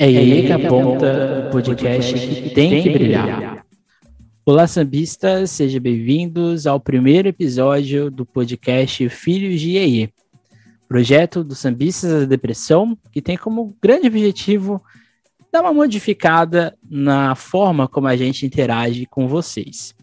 É aí que aponta o podcast que tem que brilhar. Olá, sambistas, sejam bem-vindos ao primeiro episódio do podcast Filhos de EE, projeto dos sambistas da depressão, que tem como grande objetivo dar uma modificada na forma como a gente interage com vocês.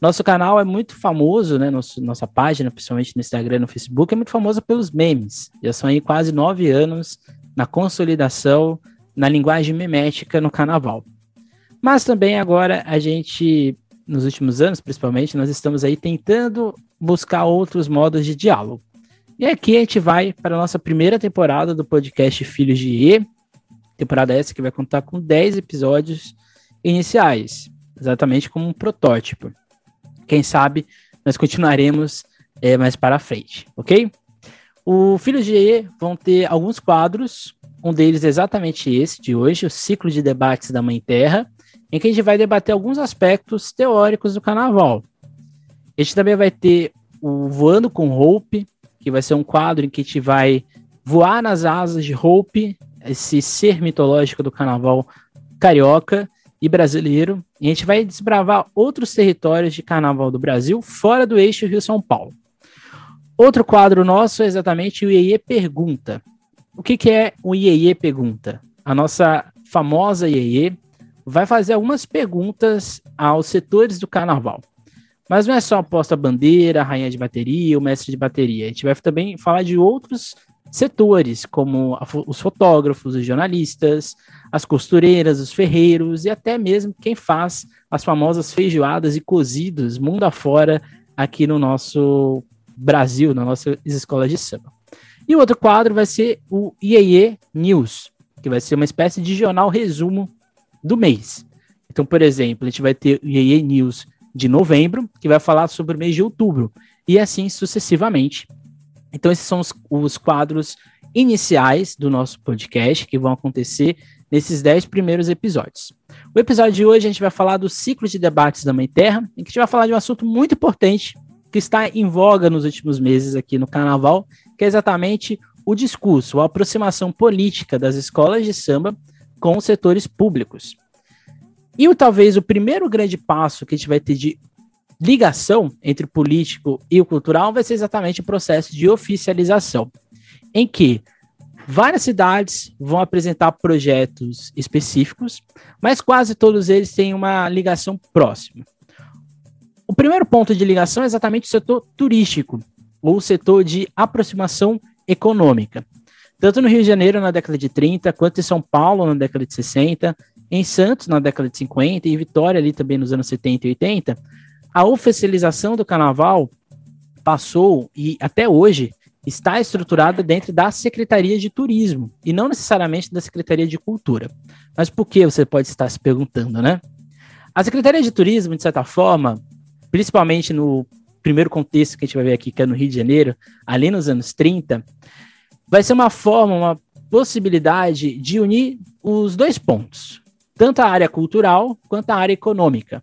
Nosso canal é muito famoso, né? Nosso, nossa página, principalmente no Instagram e no Facebook, é muito famosa pelos memes. Já são aí quase nove anos na consolidação na linguagem memética no carnaval. Mas também agora a gente, nos últimos anos principalmente, nós estamos aí tentando buscar outros modos de diálogo. E aqui a gente vai para a nossa primeira temporada do podcast Filhos de E, temporada essa que vai contar com 10 episódios iniciais, exatamente como um protótipo. Quem sabe nós continuaremos é, mais para frente, ok? O Filhos de E vão ter alguns quadros um deles é exatamente esse de hoje, o ciclo de debates da Mãe Terra, em que a gente vai debater alguns aspectos teóricos do carnaval. A gente também vai ter o Voando com Hope, que vai ser um quadro em que a gente vai voar nas asas de Hope, esse ser mitológico do carnaval carioca e brasileiro. E a gente vai desbravar outros territórios de carnaval do Brasil fora do eixo Rio-São Paulo. Outro quadro nosso é exatamente o IE Pergunta, o que, que é o IEE Pergunta? A nossa famosa IEE vai fazer algumas perguntas aos setores do carnaval. Mas não é só a posta-bandeira, rainha de bateria, o mestre de bateria. A gente vai também falar de outros setores, como os fotógrafos, os jornalistas, as costureiras, os ferreiros e até mesmo quem faz as famosas feijoadas e cozidos mundo afora aqui no nosso Brasil, na nossa escola de samba. E o outro quadro vai ser o IEE News, que vai ser uma espécie de jornal resumo do mês. Então, por exemplo, a gente vai ter o IEE News de novembro, que vai falar sobre o mês de outubro, e assim sucessivamente. Então, esses são os, os quadros iniciais do nosso podcast que vão acontecer nesses dez primeiros episódios. O episódio de hoje a gente vai falar do ciclo de debates da Mãe Terra, em que a gente vai falar de um assunto muito importante que está em voga nos últimos meses aqui no Carnaval, que é exatamente o discurso, a aproximação política das escolas de samba com os setores públicos. E o, talvez o primeiro grande passo que a gente vai ter de ligação entre o político e o cultural vai ser exatamente o processo de oficialização, em que várias cidades vão apresentar projetos específicos, mas quase todos eles têm uma ligação próxima. O primeiro ponto de ligação é exatamente o setor turístico, ou setor de aproximação econômica. Tanto no Rio de Janeiro na década de 30, quanto em São Paulo na década de 60, em Santos na década de 50 e Vitória ali também nos anos 70 e 80, a oficialização do carnaval passou e até hoje está estruturada dentro da Secretaria de Turismo e não necessariamente da Secretaria de Cultura. Mas por que você pode estar se perguntando, né? A Secretaria de Turismo, de certa forma, principalmente no primeiro contexto que a gente vai ver aqui, que é no Rio de Janeiro, ali nos anos 30, vai ser uma forma, uma possibilidade de unir os dois pontos, tanto a área cultural quanto a área econômica.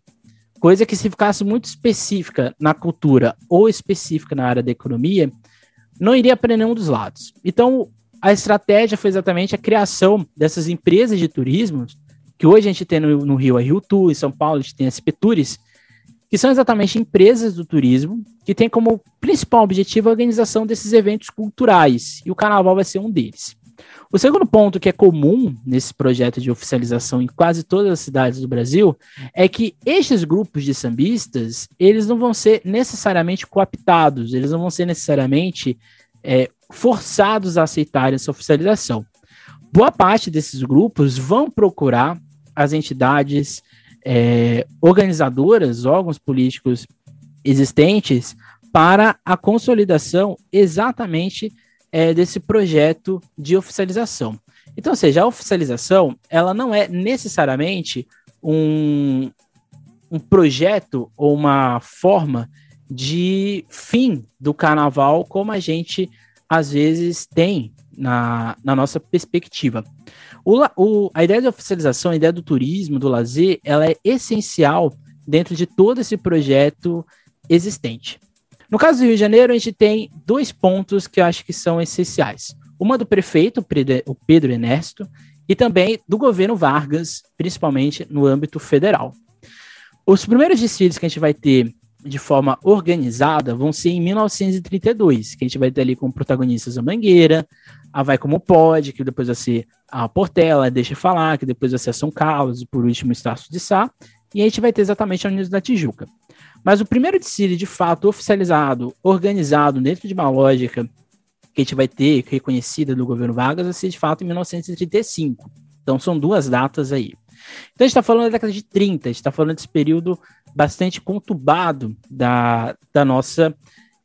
Coisa que, se ficasse muito específica na cultura ou específica na área da economia, não iria para nenhum dos lados. Então, a estratégia foi exatamente a criação dessas empresas de turismo, que hoje a gente tem no, no Rio a Rio Tour, em São Paulo a gente tem a SP Tours, que são exatamente empresas do turismo que têm como principal objetivo a organização desses eventos culturais, e o carnaval vai ser um deles. O segundo ponto que é comum nesse projeto de oficialização em quase todas as cidades do Brasil é que estes grupos de sambistas, eles não vão ser necessariamente cooptados, eles não vão ser necessariamente é, forçados a aceitarem essa oficialização. Boa parte desses grupos vão procurar as entidades é, organizadoras, órgãos políticos existentes para a consolidação exatamente é, desse projeto de oficialização. Então, ou seja, a oficialização ela não é necessariamente um, um projeto ou uma forma de fim do carnaval como a gente às vezes tem na, na nossa perspectiva. O, o, a ideia de oficialização, a ideia do turismo, do lazer, ela é essencial dentro de todo esse projeto existente. No caso do Rio de Janeiro, a gente tem dois pontos que eu acho que são essenciais. Uma do prefeito, o Pedro Ernesto, e também do governo Vargas, principalmente no âmbito federal. Os primeiros desfiles que a gente vai ter de forma organizada vão ser em 1932, que a gente vai ter ali como protagonistas a Mangueira, a Vai Como Pode, que depois vai ser a Portela, Deixa Falar, que depois vai ser a São Carlos, e por último Estácio de Sá, e a gente vai ter exatamente a Unidos da Tijuca. Mas o primeiro desfile, de fato, oficializado, organizado dentro de uma lógica que a gente vai ter, reconhecida do governo Vargas, vai ser de fato em 1935. Então são duas datas aí. Então a gente está falando da década de 30, a gente está falando desse período bastante conturbado da, da nossa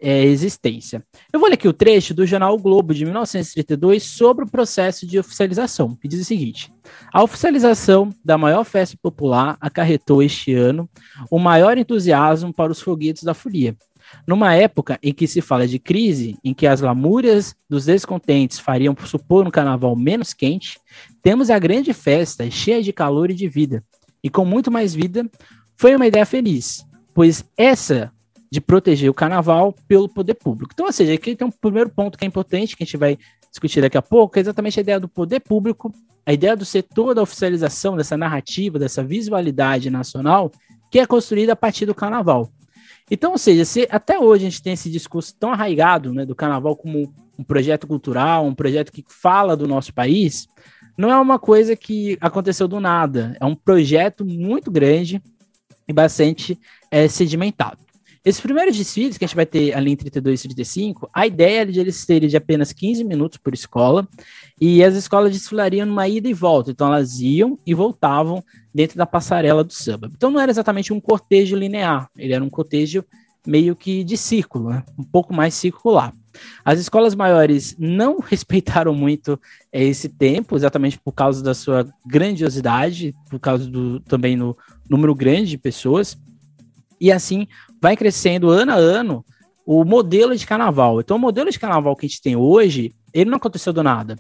é, existência. Eu vou ler aqui o trecho do jornal o Globo de 1932 sobre o processo de oficialização, que diz o seguinte: A oficialização da maior festa popular acarretou este ano o maior entusiasmo para os foguetes da folia. Numa época em que se fala de crise, em que as lamúrias dos descontentes fariam supor um carnaval menos quente, temos a grande festa cheia de calor e de vida. E com muito mais vida, foi uma ideia feliz, pois essa de proteger o carnaval pelo poder público. Então, ou seja, aqui tem um primeiro ponto que é importante, que a gente vai discutir daqui a pouco, que é exatamente a ideia do poder público, a ideia do setor da oficialização dessa narrativa, dessa visualidade nacional, que é construída a partir do carnaval. Então, ou seja, se até hoje a gente tem esse discurso tão arraigado né, do carnaval como um projeto cultural, um projeto que fala do nosso país, não é uma coisa que aconteceu do nada. É um projeto muito grande e bastante é, sedimentado. Esses primeiros desfiles que a gente vai ter ali em 32 e 35, a ideia é de eles terem de apenas 15 minutos por escola, e as escolas desfilariam numa ida e volta, então elas iam e voltavam dentro da passarela do samba. Então não era exatamente um cortejo linear, ele era um cortejo meio que de círculo, né? um pouco mais circular. As escolas maiores não respeitaram muito é, esse tempo, exatamente por causa da sua grandiosidade, por causa do também no número grande de pessoas. E assim vai crescendo ano a ano o modelo de carnaval. Então, o modelo de carnaval que a gente tem hoje, ele não aconteceu do nada.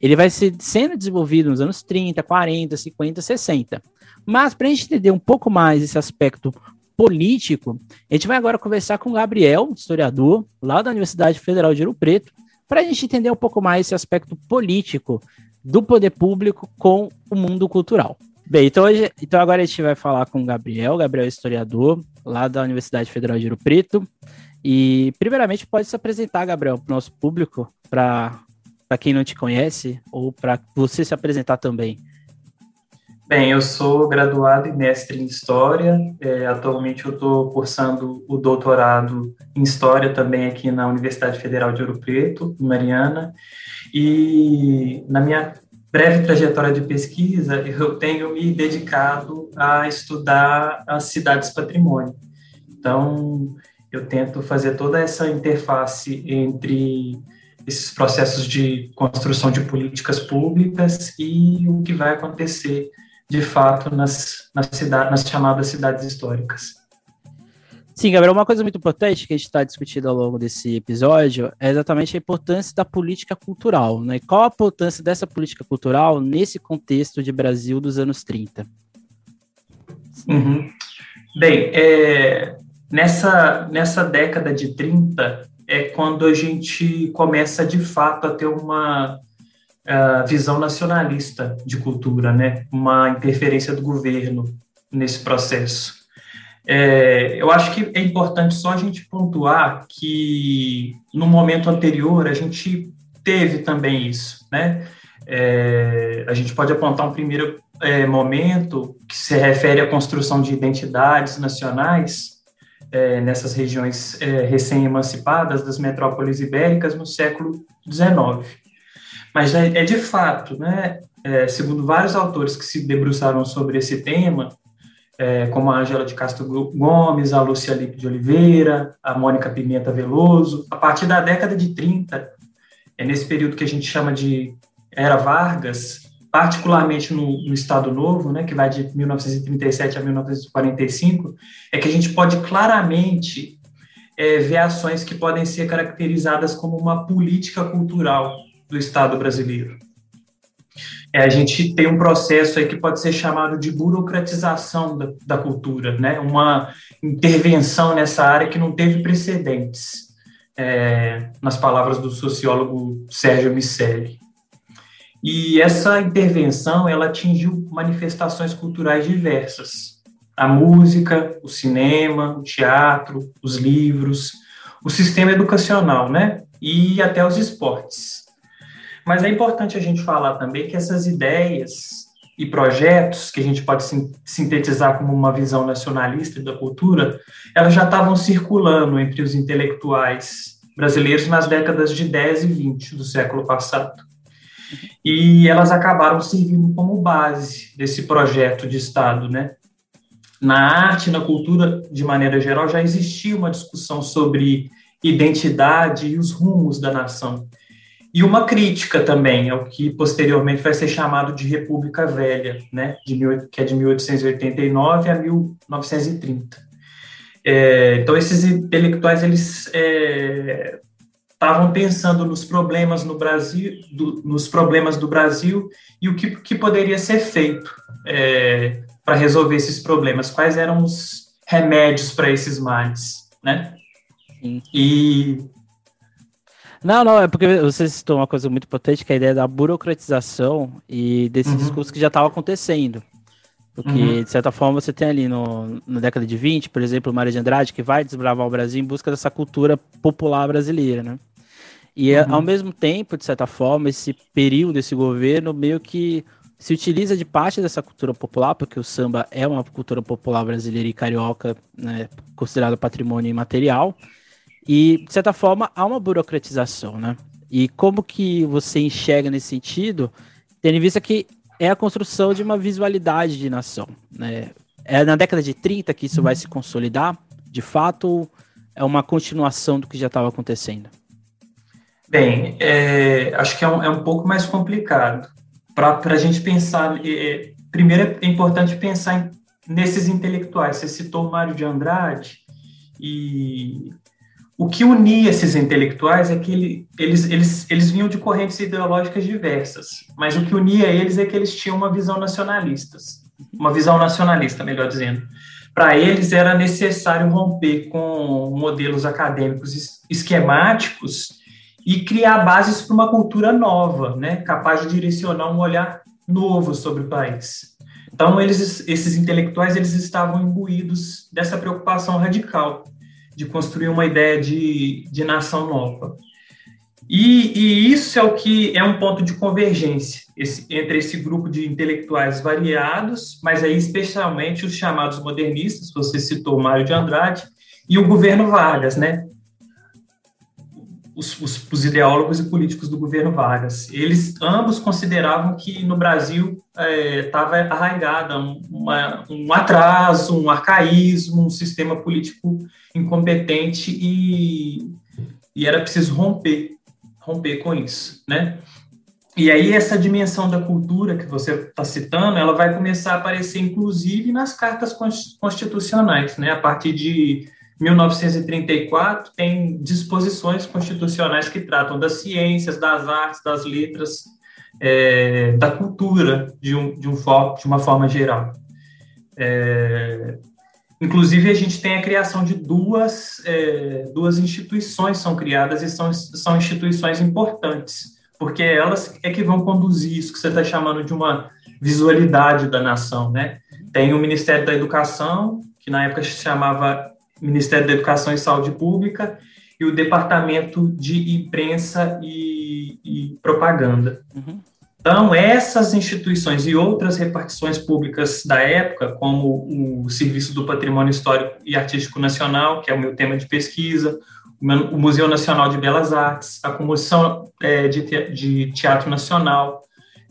Ele vai ser sendo desenvolvido nos anos 30, 40, 50, 60. Mas para a gente entender um pouco mais esse aspecto político, a gente vai agora conversar com o Gabriel, historiador, lá da Universidade Federal de Ouro Preto, para a gente entender um pouco mais esse aspecto político do poder público com o mundo cultural. Bem, então, hoje, então agora a gente vai falar com o Gabriel, Gabriel é historiador, lá da Universidade Federal de Ouro Preto. E, primeiramente, pode se apresentar, Gabriel, para o nosso público, para quem não te conhece, ou para você se apresentar também. Bem, eu sou graduado e mestre em História. É, atualmente eu estou cursando o doutorado em História também aqui na Universidade Federal de Ouro Preto, em Mariana. E na minha breve trajetória de pesquisa, eu tenho me dedicado a estudar as cidades patrimônio. Então, eu tento fazer toda essa interface entre esses processos de construção de políticas públicas e o que vai acontecer de fato nas, nas, cidades, nas chamadas cidades históricas. Sim, Gabriel, uma coisa muito importante que a gente está discutindo ao longo desse episódio é exatamente a importância da política cultural, né? Qual a importância dessa política cultural nesse contexto de Brasil dos anos 30? Uhum. Bem, é, nessa, nessa década de 30 é quando a gente começa de fato a ter uma visão nacionalista de cultura, né? Uma interferência do governo nesse processo. É, eu acho que é importante só a gente pontuar que no momento anterior a gente teve também isso, né? É, a gente pode apontar um primeiro é, momento que se refere à construção de identidades nacionais é, nessas regiões é, recém-emancipadas das metrópoles ibéricas no século XIX. Mas é, é de fato, né, é, segundo vários autores que se debruçaram sobre esse tema, é, como a Angela de Castro Gomes, a Lúcia Lipe de Oliveira, a Mônica Pimenta Veloso, a partir da década de 30, é nesse período que a gente chama de Era Vargas, particularmente no, no, Estado Novo, né, que vai de 1937 a 1945, é que a gente pode claramente é, ver ações que podem ser caracterizadas como uma política cultural do Estado brasileiro. É, a gente tem um processo aí que pode ser chamado de burocratização da, da cultura, né? uma intervenção nessa área que não teve precedentes, é, nas palavras do sociólogo Sérgio Micelli. E essa intervenção, ela atingiu manifestações culturais diversas. A música, o cinema, o teatro, os livros, o sistema educacional, né? E até os esportes. Mas é importante a gente falar também que essas ideias e projetos, que a gente pode sintetizar como uma visão nacionalista da cultura, elas já estavam circulando entre os intelectuais brasileiros nas décadas de 10 e 20 do século passado. E elas acabaram servindo como base desse projeto de Estado, né? Na arte, na cultura, de maneira geral, já existia uma discussão sobre identidade e os rumos da nação e uma crítica também ao que posteriormente vai ser chamado de República Velha, né, de mil, que é de 1889 a 1930. É, então esses intelectuais eles estavam é, pensando nos problemas no Brasil, do, nos problemas do Brasil e o que, que poderia ser feito é, para resolver esses problemas, quais eram os remédios para esses males, né? Sim. E não, não, é porque você citou uma coisa muito potente, que é a ideia da burocratização e desse uhum. discurso que já estava acontecendo. Porque, uhum. de certa forma, você tem ali no, na década de 20, por exemplo, Maria de Andrade, que vai desbravar o Brasil em busca dessa cultura popular brasileira, né? E, uhum. ao mesmo tempo, de certa forma, esse período, esse governo, meio que se utiliza de parte dessa cultura popular, porque o samba é uma cultura popular brasileira e carioca, né, considerado patrimônio imaterial, e, de certa forma, há uma burocratização, né? E como que você enxerga nesse sentido, tendo em vista que é a construção de uma visualidade de nação, né? É na década de 30 que isso vai se consolidar, de fato, é uma continuação do que já estava acontecendo? Bem, é, acho que é um, é um pouco mais complicado. Para a gente pensar, é, primeiro é importante pensar em, nesses intelectuais. Você citou Mário de Andrade, e o que unia esses intelectuais é que ele, eles, eles, eles vinham de correntes ideológicas diversas, mas o que unia eles é que eles tinham uma visão nacionalista, uma visão nacionalista, melhor dizendo. Para eles era necessário romper com modelos acadêmicos esquemáticos e criar bases para uma cultura nova, né, capaz de direcionar um olhar novo sobre o país. Então, eles, esses intelectuais eles estavam imbuídos dessa preocupação radical de construir uma ideia de, de nação nova. E, e, isso é o que é um ponto de convergência esse, entre esse grupo de intelectuais variados, mas aí especialmente os chamados modernistas, você citou Mário de Andrade, e o governo Vargas, né? Os, os, os ideólogos e políticos do governo Vargas. Eles ambos consideravam que no Brasil estava é, arraigada uma, um atraso, um arcaísmo, um sistema político incompetente e, e era preciso romper, romper com isso, né? E aí essa dimensão da cultura que você está citando, ela vai começar a aparecer inclusive nas cartas constitucionais, né? A partir de 1934 tem disposições constitucionais que tratam das ciências, das artes, das letras, é, da cultura de, um, de, um, de uma forma geral. É, Inclusive, a gente tem a criação de duas, é, duas instituições são criadas e são, são instituições importantes, porque elas é que vão conduzir isso que você está chamando de uma visualidade da nação, né? Tem o Ministério da Educação, que na época se chamava Ministério da Educação e Saúde Pública, e o Departamento de Imprensa e, e Propaganda. Uhum. Então, essas instituições e outras repartições públicas da época, como o Serviço do Patrimônio Histórico e Artístico Nacional, que é o meu tema de pesquisa, o Museu Nacional de Belas Artes, a Comissão é, de Teatro Nacional,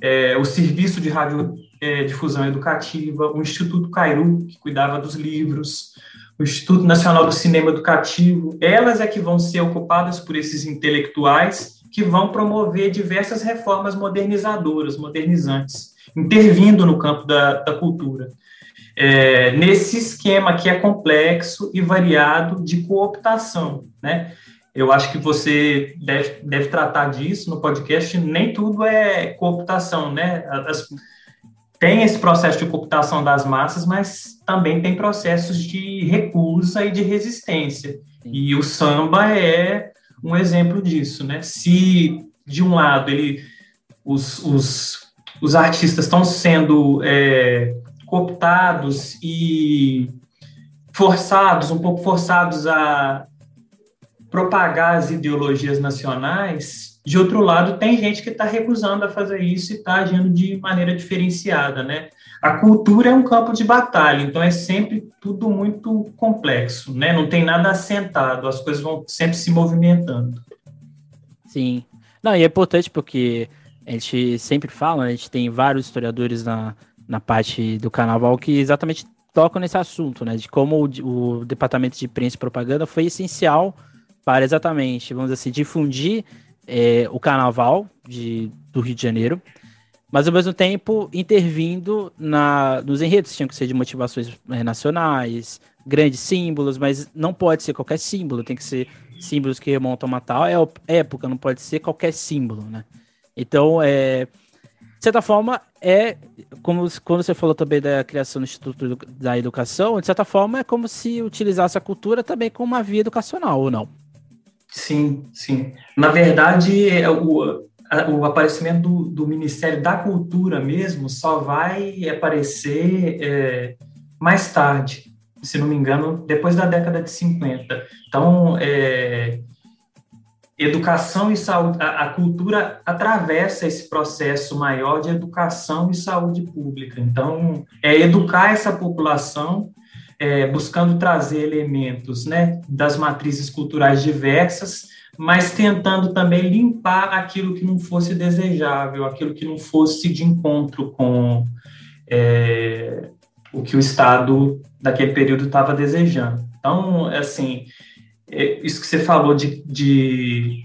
é, o Serviço de Radiodifusão é, Educativa, o Instituto Cairu, que cuidava dos livros, o Instituto Nacional do Cinema Educativo, elas é que vão ser ocupadas por esses intelectuais que vão promover diversas reformas modernizadoras, modernizantes, intervindo no campo da, da cultura. É, nesse esquema que é complexo e variado de cooptação, né? Eu acho que você deve, deve tratar disso no podcast. Nem tudo é cooptação, né? As, tem esse processo de cooptação das massas, mas também tem processos de recusa e de resistência. E o samba é um exemplo disso, né? Se de um lado ele os, os, os artistas estão sendo é, cooptados e forçados, um pouco forçados a propagar as ideologias nacionais, de outro lado, tem gente que está recusando a fazer isso e está agindo de maneira diferenciada, né? A cultura é um campo de batalha, então é sempre tudo muito complexo, né? Não tem nada assentado, as coisas vão sempre se movimentando. Sim. Não, e é importante porque a gente sempre fala, a gente tem vários historiadores na, na parte do carnaval que exatamente tocam nesse assunto, né? De como o, o departamento de imprensa e propaganda foi essencial para exatamente, vamos dizer assim, difundir é, o carnaval de, do Rio de Janeiro, mas ao mesmo tempo intervindo na, nos enredos, tinham que ser de motivações é, nacionais, grandes símbolos, mas não pode ser qualquer símbolo, tem que ser símbolos que remontam a uma tal época, não pode ser qualquer símbolo, né? Então, é, de certa forma, é como quando você falou também da criação do Instituto da Educação, de certa forma é como se utilizasse a cultura também como uma via educacional, ou não? Sim, sim. Na verdade, é o, o aparecimento do, do, Ministério da Cultura mesmo só vai aparecer é, mais tarde, se não me engano, depois da década de 50. Então, é, educação e saúde, a, a, cultura atravessa esse processo maior de educação e saúde pública. Então, é educar essa população é, buscando trazer elementos né, das matrizes culturais diversas, mas tentando também limpar aquilo que não fosse desejável, aquilo que não fosse de encontro com é, o que o Estado daquele período estava desejando. Então, assim, é, isso que você falou de, de,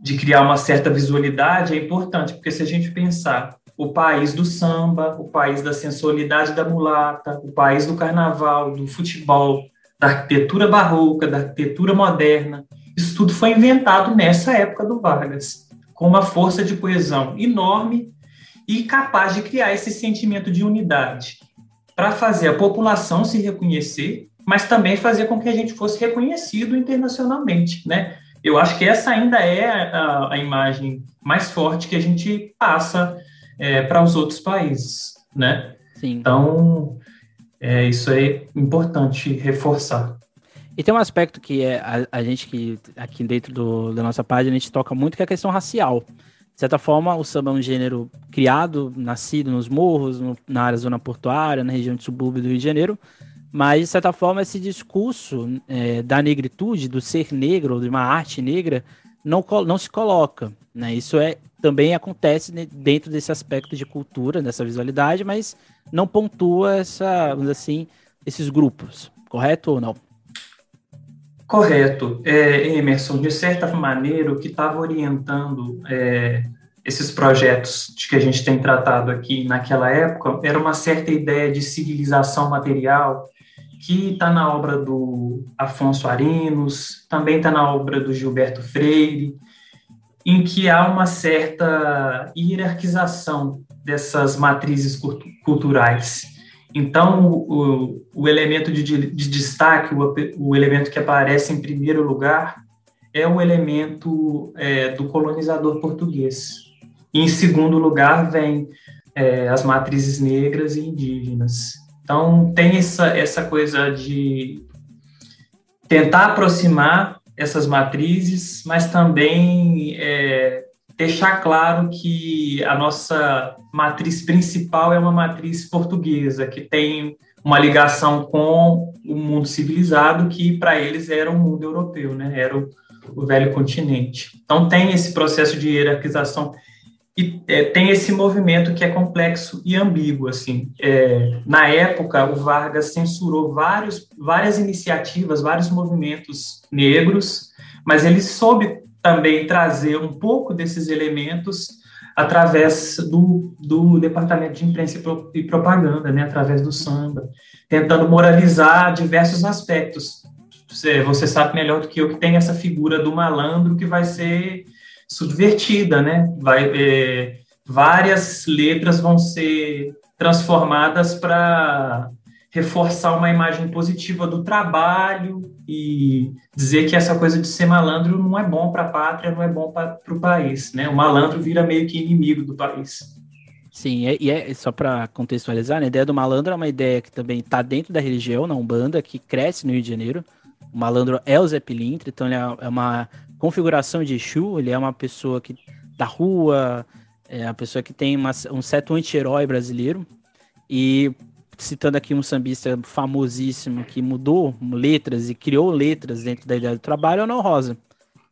de criar uma certa visualidade é importante, porque se a gente pensar o país do samba, o país da sensualidade da mulata, o país do carnaval, do futebol, da arquitetura barroca, da arquitetura moderna. Isso tudo foi inventado nessa época do Vargas, com uma força de coesão enorme e capaz de criar esse sentimento de unidade, para fazer a população se reconhecer, mas também fazer com que a gente fosse reconhecido internacionalmente, né? Eu acho que essa ainda é a, a imagem mais forte que a gente passa é, para os outros países, né? Sim. Então, é, isso é importante reforçar. E tem um aspecto que é a, a gente que aqui dentro do, da nossa página a gente toca muito que é a questão racial. De certa forma, o samba é um gênero criado, nascido nos morros, no, na área zona portuária, na região de subúrbio do Rio de Janeiro, mas de certa forma esse discurso é, da negritude, do ser negro, de uma arte negra, não, não se coloca. Né? Isso é também acontece dentro desse aspecto de cultura, dessa visualidade, mas não pontua essa, assim, esses grupos, correto ou não? Correto. É, Emerson, de certa maneira, o que estava orientando é, esses projetos de que a gente tem tratado aqui naquela época era uma certa ideia de civilização material que está na obra do Afonso Arinos, também está na obra do Gilberto Freire, em que há uma certa hierarquização dessas matrizes culturais. Então, o, o elemento de, de destaque, o, o, elemento que aparece em primeiro lugar, é o elemento é, do colonizador português. E, em segundo lugar, vem é, as matrizes negras e indígenas. Então, tem essa, essa coisa de tentar aproximar essas matrizes, mas também é, deixar claro que a nossa matriz principal é uma matriz portuguesa, que tem uma ligação com o mundo civilizado, que para eles era o mundo europeu, né? era o, o velho continente. Então, tem esse processo de hierarquização e é, tem esse movimento que é complexo e ambíguo assim. É, na época o Vargas censurou vários, várias iniciativas vários movimentos negros mas ele soube também trazer um pouco desses elementos através do, do departamento de imprensa e propaganda né através do samba tentando moralizar diversos aspectos. Você, você sabe melhor do que eu que tem essa figura do malandro que vai ser subvertida, né? Vai, é, várias letras vão ser transformadas para reforçar uma imagem positiva do trabalho e dizer que essa coisa de ser malandro não é bom para a pátria, não é bom para o país, né? O malandro vira meio que inimigo do país. Sim, e é, é, só para contextualizar, né, a ideia do malandro é uma ideia que também está dentro da religião, na Umbanda, que cresce no Rio de Janeiro. O malandro é o Zé Pilintra, então ele é, é uma configuração de Exu, ele é uma pessoa que da rua, é a pessoa que tem uma, um certo anti-herói brasileiro. E citando aqui um sambista famosíssimo que mudou letras e criou letras dentro da ideia do trabalho, é o Não Rosa.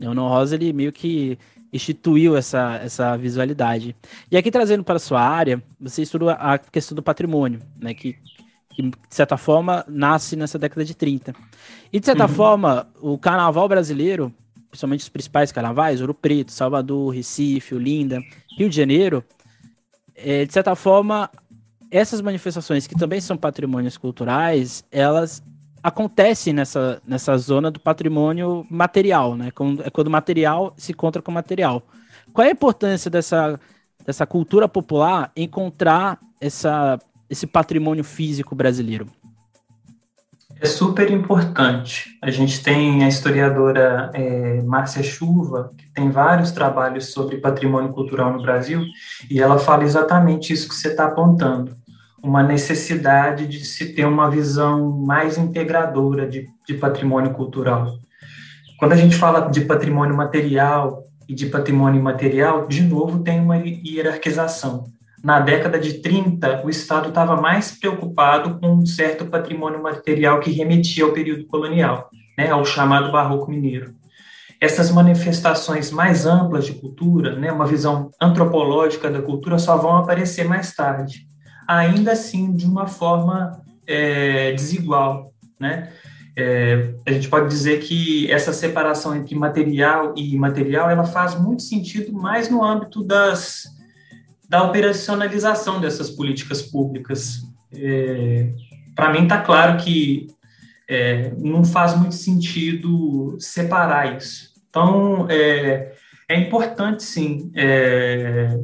O Não Rosa, ele meio que instituiu essa, essa visualidade. E aqui trazendo para a sua área, você estuda a questão do patrimônio, né, que, que de certa forma nasce nessa década de 30. E de certa uhum. forma, o carnaval brasileiro, principalmente os principais carnavais, Ouro Preto, Salvador, Recife, Olinda, Rio de Janeiro, é, de certa forma, essas manifestações que também são patrimônios culturais, elas acontecem nessa, nessa zona do patrimônio material, né? Quando, é quando material se encontra com material. Qual é a importância dessa, dessa cultura popular encontrar essa, esse patrimônio físico brasileiro? É super importante. A gente tem a historiadora é, Márcia Chuva, que tem vários trabalhos sobre patrimônio cultural no Brasil, e ela fala exatamente isso que você está apontando uma necessidade de se ter uma visão mais integradora de, de patrimônio cultural. Quando a gente fala de patrimônio material e de patrimônio imaterial, de novo tem uma hierarquização. Na década de 30, o Estado estava mais preocupado com um certo patrimônio material que remetia ao período colonial, né, ao chamado Barroco Mineiro. Essas manifestações mais amplas de cultura, né, uma visão antropológica da cultura, só vão aparecer mais tarde ainda assim de uma forma é, desigual, né? É, a gente pode dizer que essa separação entre material e imaterial ela faz muito sentido mais no âmbito das da operacionalização dessas políticas públicas. É, Para mim está claro que é, não faz muito sentido separar isso. Então é, é importante sim é,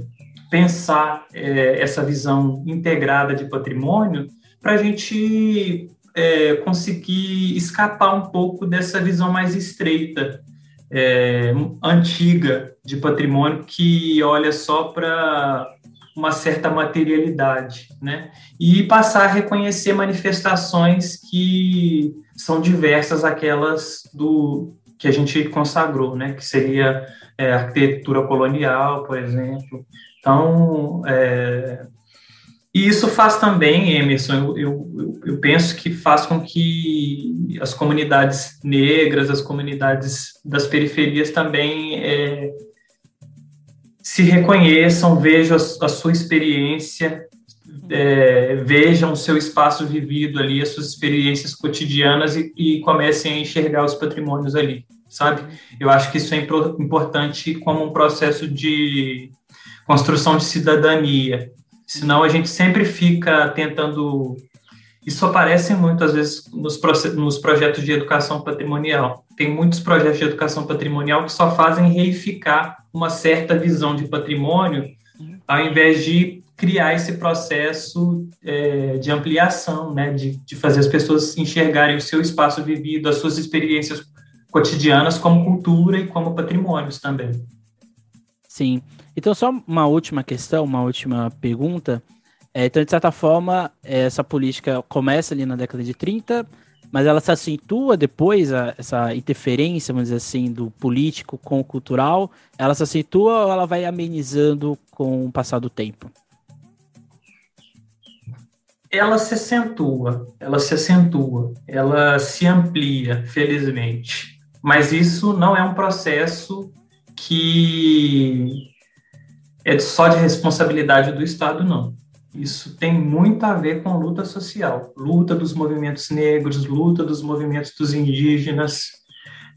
pensar é, essa visão integrada de patrimônio para a gente é, conseguir escapar um pouco dessa visão mais estreita, é, antiga de patrimônio, que olha só para uma certa materialidade, né? E passar a reconhecer manifestações que são diversas aquelas do que a gente consagrou, né? Que seria é, arquitetura colonial, por exemplo, então, é, e isso faz também, Emerson, eu, eu, eu, penso que faz com que as comunidades negras, as comunidades das periferias também é, se reconheçam, vejam a, sua experiência, é, vejam o seu espaço vivido ali, as suas experiências cotidianas e, e comecem a enxergar os patrimônios ali, sabe? Eu acho que isso é importante como um processo de construção de cidadania. Senão a gente sempre fica tentando. Isso aparece muito, às vezes, nos, nos projetos de educação patrimonial. Tem muitos projetos de educação patrimonial que só fazem reificar uma certa visão de patrimônio, ao invés de criar esse processo é, de ampliação, né, de, de fazer as pessoas enxergarem o seu espaço vivido, as suas experiências cotidianas como cultura e como patrimônios também. Sim. Então, só uma última questão, uma última pergunta. É, então, de certa forma, essa política começa ali na década de 30, mas ela se acentua depois, a, essa interferência, vamos dizer assim, do político com o cultural, ela se acentua ou ela vai amenizando com o passar do tempo? Ela se acentua, ela se acentua, ela se amplia, felizmente. Mas isso não é um processo que é só de responsabilidade do Estado, não. Isso tem muito a ver com luta social, luta dos movimentos negros, luta dos movimentos dos indígenas.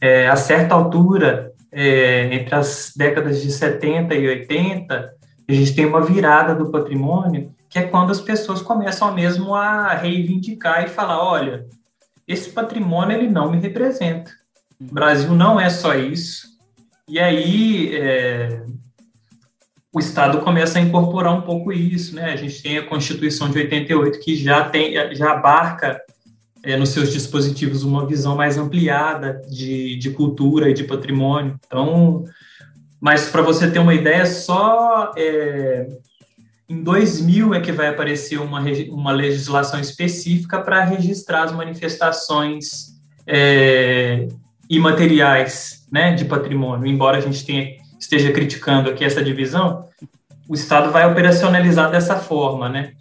É, a certa altura, é, entre as décadas de 70 e 80, a gente tem uma virada do patrimônio, que é quando as pessoas começam mesmo a reivindicar e falar, olha, esse patrimônio ele não me representa. O Brasil não é só isso. E aí, é, o Estado começa a incorporar um pouco isso, né? A gente tem a Constituição de 88 que já tem, já abarca é, nos seus dispositivos uma visão mais ampliada de, de cultura e de patrimônio. Então, mas para você ter uma ideia, só é, em 2000 é que vai aparecer uma, uma legislação específica para registrar as manifestações é, imateriais né, de patrimônio, embora a gente tenha esteja criticando aqui essa divisão, o Estado vai operacionalizar dessa forma, né?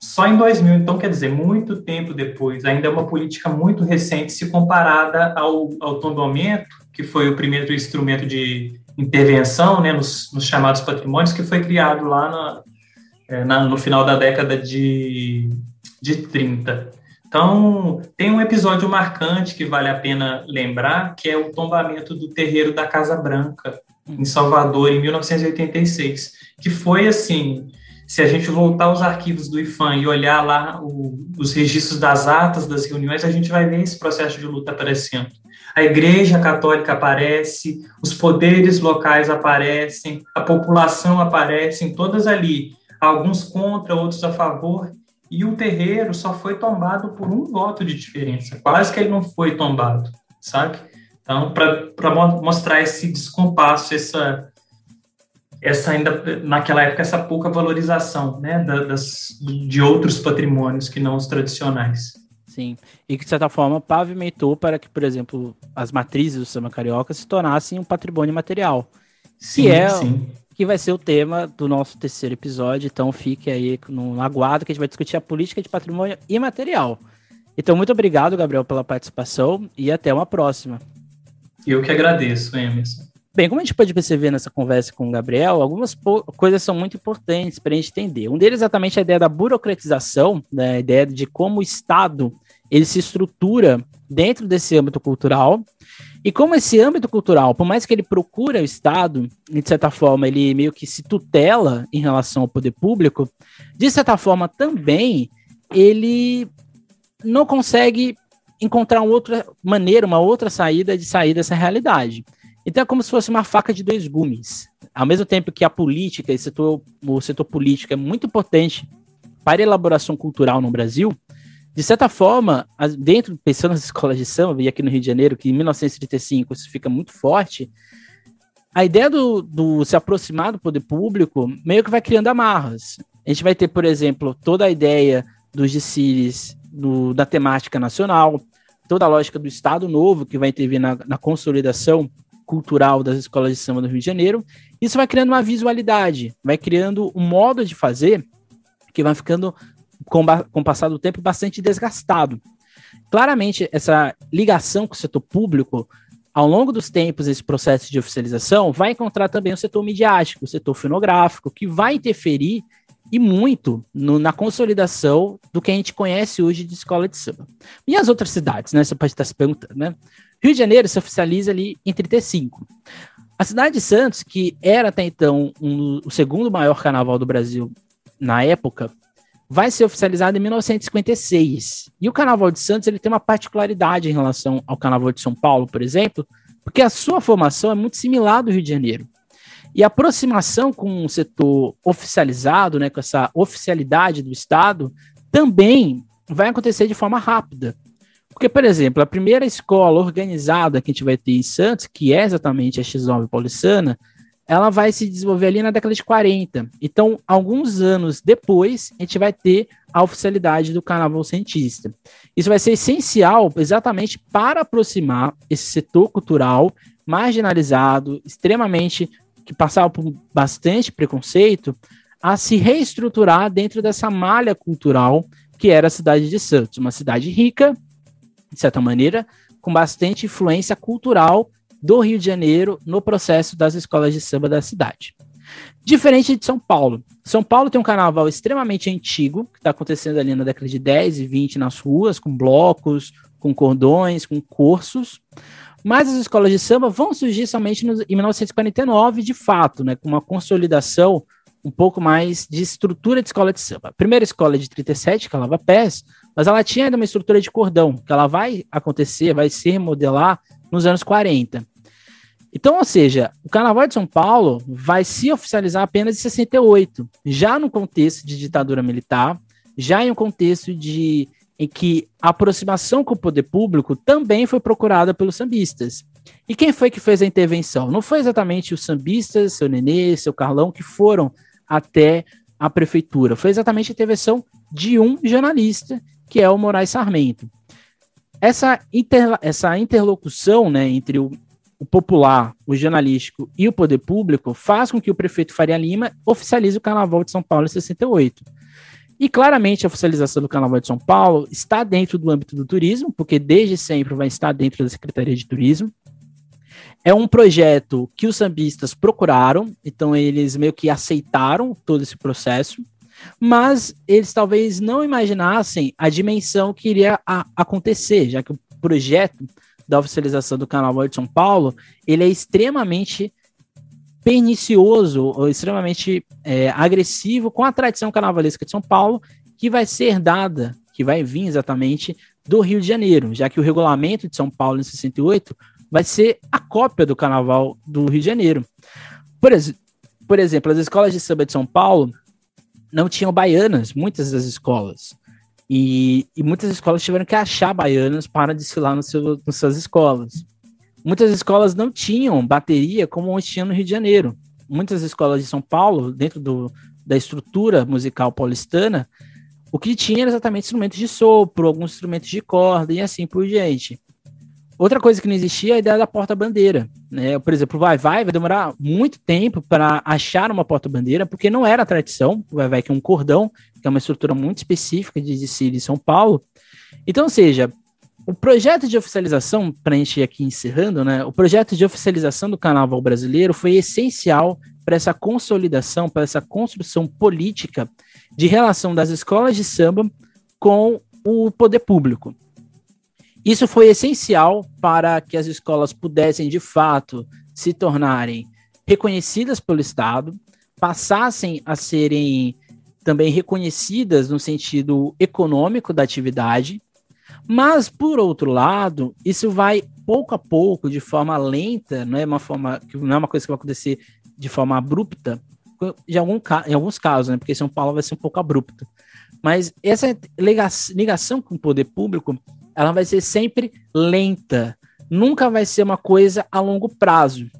Só em 2000, então, quer dizer, muito tempo depois, ainda é uma política muito recente se comparada ao, ao tombamento, que foi o primeiro instrumento de intervenção né, nos, nos chamados patrimônios, que foi criado lá na, é, na, no final da década de, de 30. Então, tem um episódio marcante que vale a pena lembrar, que é o tombamento do terreiro da Casa Branca, em Salvador, em 1986, que foi assim, se a gente voltar aos arquivos do IFAM e olhar lá o, os registros das atas das reuniões, a gente vai ver esse processo de luta aparecendo. A Igreja Católica aparece, os poderes locais aparecem, a população aparece, todas ali, alguns contra, outros a favor, e o terreiro só foi tombado por um voto de diferença, quase que ele não foi tombado, sabe? Então, para mostrar esse descompasso, essa, essa ainda naquela época essa pouca valorização, né, das, de outros patrimônios que não os tradicionais. Sim, e que de certa forma pavimentou para que, por exemplo, as matrizes do samba carioca se tornassem um patrimônio material. Sim, que é sim que vai ser o tema do nosso terceiro episódio. Então fique aí no aguardo que a gente vai discutir a política de patrimônio imaterial. Então, muito obrigado, Gabriel, pela participação e até uma próxima. Eu que agradeço, Emerson. Bem, como a gente pode perceber nessa conversa com o Gabriel, algumas coisas são muito importantes para a gente entender. Um deles é exatamente a ideia da burocratização, né, a ideia de como o Estado ele se estrutura dentro desse âmbito cultural e como esse âmbito cultural, por mais que ele procure o Estado, de certa forma ele meio que se tutela em relação ao poder público, de certa forma também ele não consegue encontrar uma outra maneira, uma outra saída de sair dessa realidade. Então é como se fosse uma faca de dois gumes. Ao mesmo tempo que a política, setor, o setor político é muito importante para a elaboração cultural no Brasil, de certa forma, dentro, pensando nas escolas de samba, e aqui no Rio de Janeiro, que em 1935 isso fica muito forte, a ideia do, do se aproximar do poder público meio que vai criando amarras. A gente vai ter, por exemplo, toda a ideia dos desfiles no, da temática nacional, toda a lógica do Estado Novo, que vai intervir na, na consolidação cultural das escolas de samba do Rio de Janeiro. Isso vai criando uma visualidade, vai criando um modo de fazer que vai ficando com, com o passar do tempo, bastante desgastado. Claramente, essa ligação com o setor público, ao longo dos tempos, esse processo de oficialização, vai encontrar também o setor midiático, o setor fonográfico, que vai interferir e muito no, na consolidação do que a gente conhece hoje de escola de samba. E as outras cidades, né? Você pode estar se perguntando, né? Rio de Janeiro se oficializa ali em 35. A cidade de Santos, que era até então um, o segundo maior carnaval do Brasil na época, vai ser oficializado em 1956. E o Carnaval de Santos ele tem uma particularidade em relação ao Carnaval de São Paulo, por exemplo, porque a sua formação é muito similar do Rio de Janeiro. E a aproximação com o setor oficializado, né, com essa oficialidade do Estado, também vai acontecer de forma rápida. Porque, por exemplo, a primeira escola organizada que a gente vai ter em Santos, que é exatamente a X9 Paulistana, ela vai se desenvolver ali na década de 40. Então, alguns anos depois, a gente vai ter a oficialidade do carnaval cientista. Isso vai ser essencial exatamente para aproximar esse setor cultural marginalizado, extremamente que passava por bastante preconceito, a se reestruturar dentro dessa malha cultural que era a cidade de Santos, uma cidade rica, de certa maneira, com bastante influência cultural do Rio de Janeiro no processo das escolas de samba da cidade. Diferente de São Paulo. São Paulo tem um carnaval extremamente antigo, que está acontecendo ali na década de 10 e 20 nas ruas, com blocos, com cordões, com cursos. Mas as escolas de samba vão surgir somente em 1949, de fato, né, com uma consolidação um pouco mais de estrutura de escola de samba. A primeira escola é de 37, que é a Lava Pés, mas ela tinha ainda uma estrutura de cordão, que ela vai acontecer, vai se remodelar nos anos 40. Então, ou seja, o Carnaval de São Paulo vai se oficializar apenas em 68, já no contexto de ditadura militar, já em um contexto de em que a aproximação com o poder público também foi procurada pelos sambistas. E quem foi que fez a intervenção? Não foi exatamente os sambistas, seu Nenê, seu Carlão, que foram até a prefeitura. Foi exatamente a intervenção de um jornalista, que é o Moraes Sarmento. Essa, essa interlocução né, entre o, o popular, o jornalístico e o poder público faz com que o prefeito Faria Lima oficialize o Carnaval de São Paulo em 68. E claramente a oficialização do Carnaval de São Paulo está dentro do âmbito do turismo, porque desde sempre vai estar dentro da Secretaria de Turismo. É um projeto que os sambistas procuraram, então eles meio que aceitaram todo esse processo, mas eles talvez não imaginassem a dimensão que iria acontecer, já que o projeto da oficialização do Carnaval de São Paulo, ele é extremamente pernicioso ou extremamente é, agressivo com a tradição carnavalesca de São Paulo, que vai ser dada, que vai vir exatamente do Rio de Janeiro, já que o regulamento de São Paulo em 68 vai ser a cópia do carnaval do Rio de Janeiro. Por, ex por exemplo, as escolas de samba de São Paulo não tinham baianas, muitas das escolas. E, e muitas escolas tiveram que achar baianas para desfilar no seu, nas suas escolas. Muitas escolas não tinham bateria como onde tinha no Rio de Janeiro. Muitas escolas de São Paulo, dentro do, da estrutura musical paulistana, o que tinha era exatamente instrumentos de sopro, alguns instrumentos de corda e assim por diante. Outra coisa que não existia é a ideia da porta-bandeira. Né? Por exemplo, o Vai Vai vai demorar muito tempo para achar uma porta-bandeira, porque não era a tradição. O Vai Vai que é um cordão, que é uma estrutura muito específica de desfile em São Paulo. Então, ou seja, o projeto de oficialização, para a gente ir aqui encerrando, né? O projeto de oficialização do carnaval brasileiro foi essencial para essa consolidação, para essa construção política de relação das escolas de samba com o poder público. Isso foi essencial para que as escolas pudessem, de fato, se tornarem reconhecidas pelo Estado, passassem a serem também reconhecidas no sentido econômico da atividade, mas, por outro lado, isso vai pouco a pouco, de forma lenta, não é uma forma não é uma coisa que vai acontecer de forma abrupta, de algum, em alguns casos, né? Porque São Paulo vai ser um pouco abrupto. Mas essa ligação com o poder público, ela vai ser sempre lenta. Nunca vai ser uma coisa a longo prazo.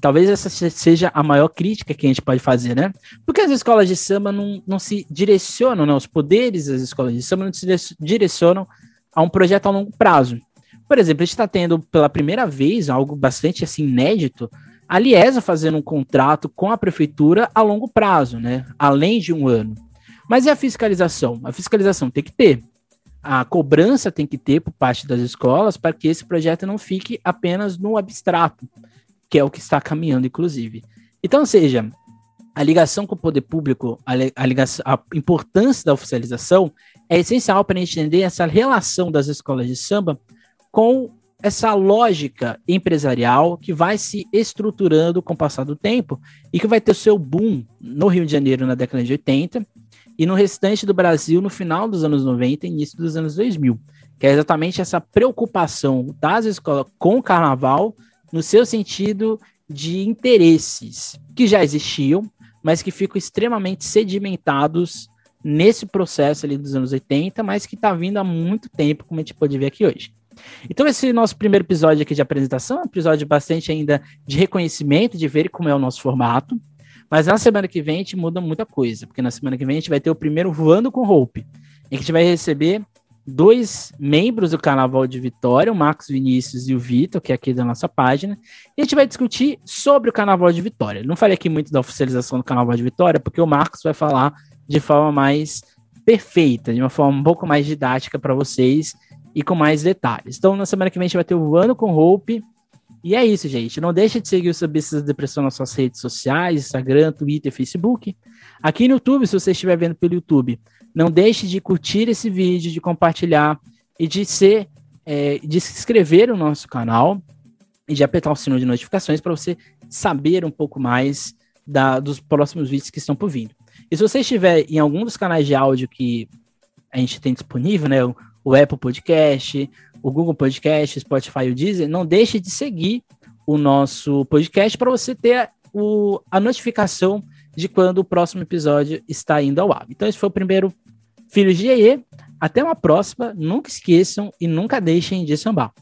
Talvez essa seja a maior crítica que a gente pode fazer, né? Porque as escolas de samba não, não se direcionam, né? Os poderes das escolas de samba não se direcionam a um projeto a longo prazo. Por exemplo, a gente está tendo pela primeira vez algo bastante assim inédito, a Liesa fazendo um contrato com a prefeitura a longo prazo, né? Além de um ano. Mas e a fiscalização? A fiscalização tem que ter. A cobrança tem que ter por parte das escolas para que esse projeto não fique apenas no abstrato, que é o que está caminhando, inclusive. Então, seja, a ligação com o poder público, a, ligação, a importância da oficialização é essencial para entender essa relação das escolas de samba com essa lógica empresarial que vai se estruturando com o passar do tempo e que vai ter seu boom no Rio de Janeiro na década de 80 e no restante do Brasil no final dos anos 90 e início dos anos 2000, que é exatamente essa preocupação das escolas com o carnaval no seu sentido de interesses que já existiam, mas que ficam extremamente sedimentados nesse processo ali dos anos 80, mas que está vindo há muito tempo, como a gente pode ver aqui hoje. Então, esse nosso primeiro episódio aqui de apresentação é um episódio bastante ainda de reconhecimento, de ver como é o nosso formato. Mas na semana que vem a gente muda muita coisa, porque na semana que vem a gente vai ter o primeiro Voando com Hope, em que a gente vai receber dois membros do Carnaval de Vitória, o Marcos Vinícius e o Vitor, que é aqui da nossa página, e a gente vai discutir sobre o Carnaval de Vitória. Não falei aqui muito da oficialização do Carnaval de Vitória, porque o Marcos vai falar de forma mais perfeita, de uma forma um pouco mais didática para vocês e com mais detalhes. Então, na semana que vem a gente vai ter o Ano com Hope. E é isso, gente. Não deixe de seguir o Subistas da Depressão nas suas redes sociais, Instagram, Twitter, Facebook. Aqui no YouTube, se você estiver vendo pelo YouTube, não deixe de curtir esse vídeo, de compartilhar e de ser, é, de se inscrever no nosso canal e de apertar o sino de notificações para você saber um pouco mais da, dos próximos vídeos que estão por vir. E se você estiver em algum dos canais de áudio que a gente tem disponível, né, o, Apple Podcast, o Google Podcast, Spotify e o Deezer, não deixe de seguir o nosso podcast para você ter o, a notificação de quando o próximo episódio está indo ao ar. Então, esse foi o primeiro Filhos de Iê. Até uma próxima. Nunca esqueçam e nunca deixem de sambar.